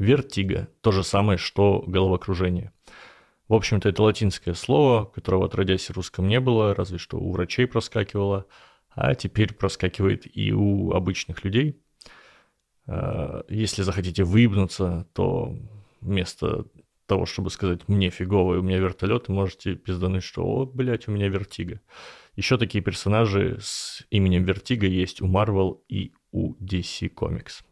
Вертиго – то же самое, что головокружение. В общем-то, это латинское слово, которого отродясь в русском не было, разве что у врачей проскакивало, а теперь проскакивает и у обычных людей. Э, если захотите выебнуться, то вместо того, чтобы сказать «мне фигово, у меня вертолет», можете пиздануть, что «о, блядь, у меня вертига». Еще такие персонажи с именем Вертига есть у Marvel и у DC Comics.